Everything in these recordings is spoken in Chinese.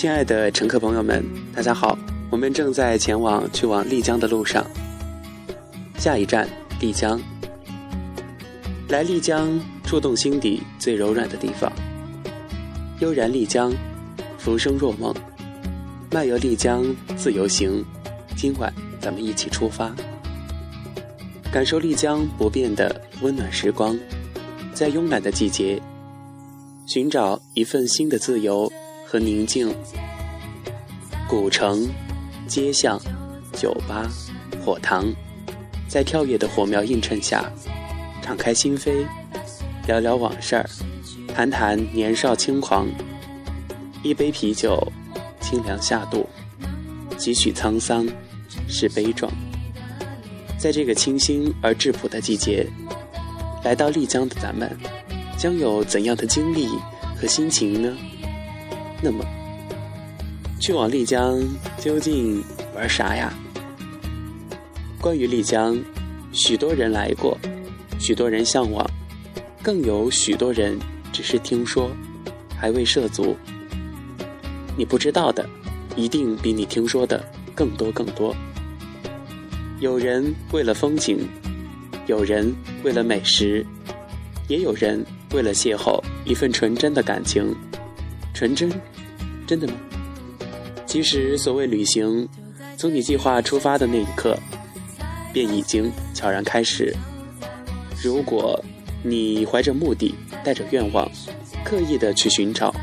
亲爱的乘客朋友们，大家好，我们正在前往去往丽江的路上。下一站丽江，来丽江触动心底最柔软的地方。悠然丽江，浮生若梦，漫游丽江自由行。今晚咱们一起出发，感受丽江不变的温暖时光，在慵懒的季节，寻找一份新的自由和宁静。古城、街巷、酒吧、火塘。在跳跃的火苗映衬下，敞开心扉，聊聊往事儿，谈谈年少轻狂。一杯啤酒，清凉下肚，几许沧桑，是悲壮。在这个清新而质朴的季节，来到丽江的咱们，将有怎样的经历和心情呢？那么，去往丽江究竟玩啥呀？关于丽江，许多人来过，许多人向往，更有许多人只是听说，还未涉足。你不知道的，一定比你听说的更多更多。有人为了风景，有人为了美食，也有人为了邂逅一份纯真的感情。纯真，真的吗？其实，所谓旅行，从你计划出发的那一刻。便已经悄然开始。如果你怀着目的，带着愿望，刻意的去寻找，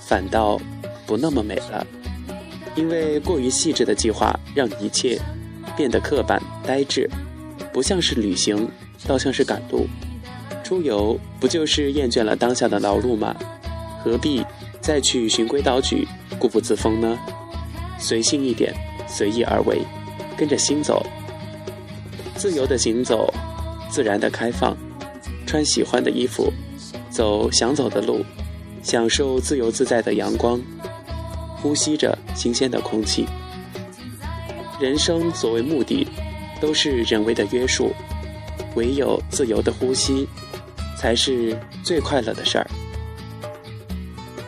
反倒不那么美了。因为过于细致的计划，让一切变得刻板呆滞，不像是旅行，倒像是赶路。出游不就是厌倦了当下的劳碌吗？何必再去循规蹈矩、固步自封呢？随性一点，随意而为，跟着心走。自由的行走，自然的开放，穿喜欢的衣服，走想走的路，享受自由自在的阳光，呼吸着新鲜的空气。人生所谓目的，都是人为的约束，唯有自由的呼吸，才是最快乐的事儿。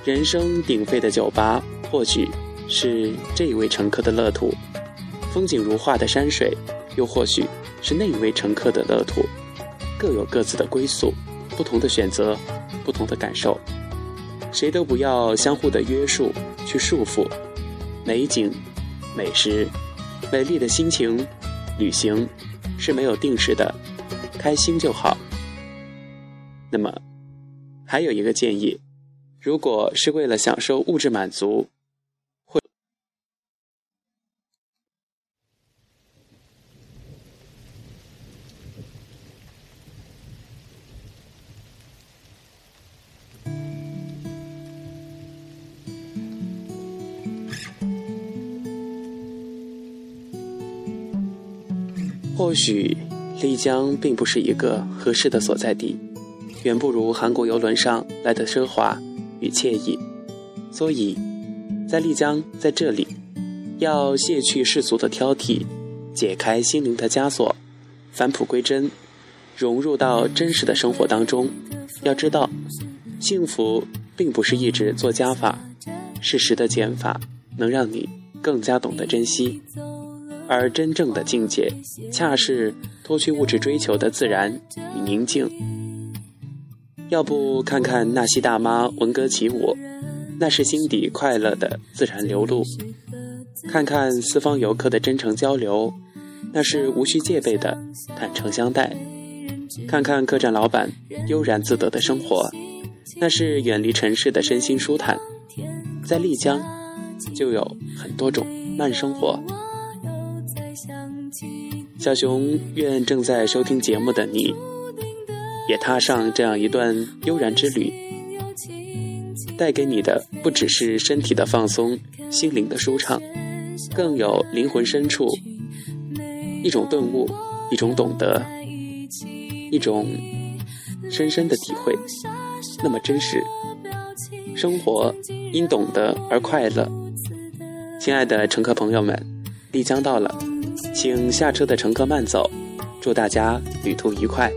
人声鼎沸的酒吧，或许是这一位乘客的乐土；风景如画的山水，又或许。是那一位乘客的乐土，各有各自的归宿，不同的选择，不同的感受，谁都不要相互的约束去束缚。美景、美食、美丽的心情，旅行是没有定时的，开心就好。那么，还有一个建议，如果是为了享受物质满足。或许丽江并不是一个合适的所在地，远不如韩国游轮上来的奢华与惬意。所以，在丽江，在这里，要卸去世俗的挑剔，解开心灵的枷锁，返璞归真，融入到真实的生活当中。要知道，幸福并不是一直做加法，适时的减法能让你更加懂得珍惜。而真正的境界，恰是脱去物质追求的自然与宁静。要不看看纳西大妈闻歌起舞，那是心底快乐的自然流露；看看四方游客的真诚交流，那是无需戒备的坦诚相待；看看客栈老板悠然自得的生活，那是远离尘世的身心舒坦。在丽江，就有很多种慢生活。小熊愿正在收听节目的你，也踏上这样一段悠然之旅，带给你的不只是身体的放松、心灵的舒畅，更有灵魂深处一种顿悟、一种懂得、一种深深的体会，那么真实。生活因懂得而快乐。亲爱的乘客朋友们，丽江到了。请下车的乘客慢走，祝大家旅途愉快。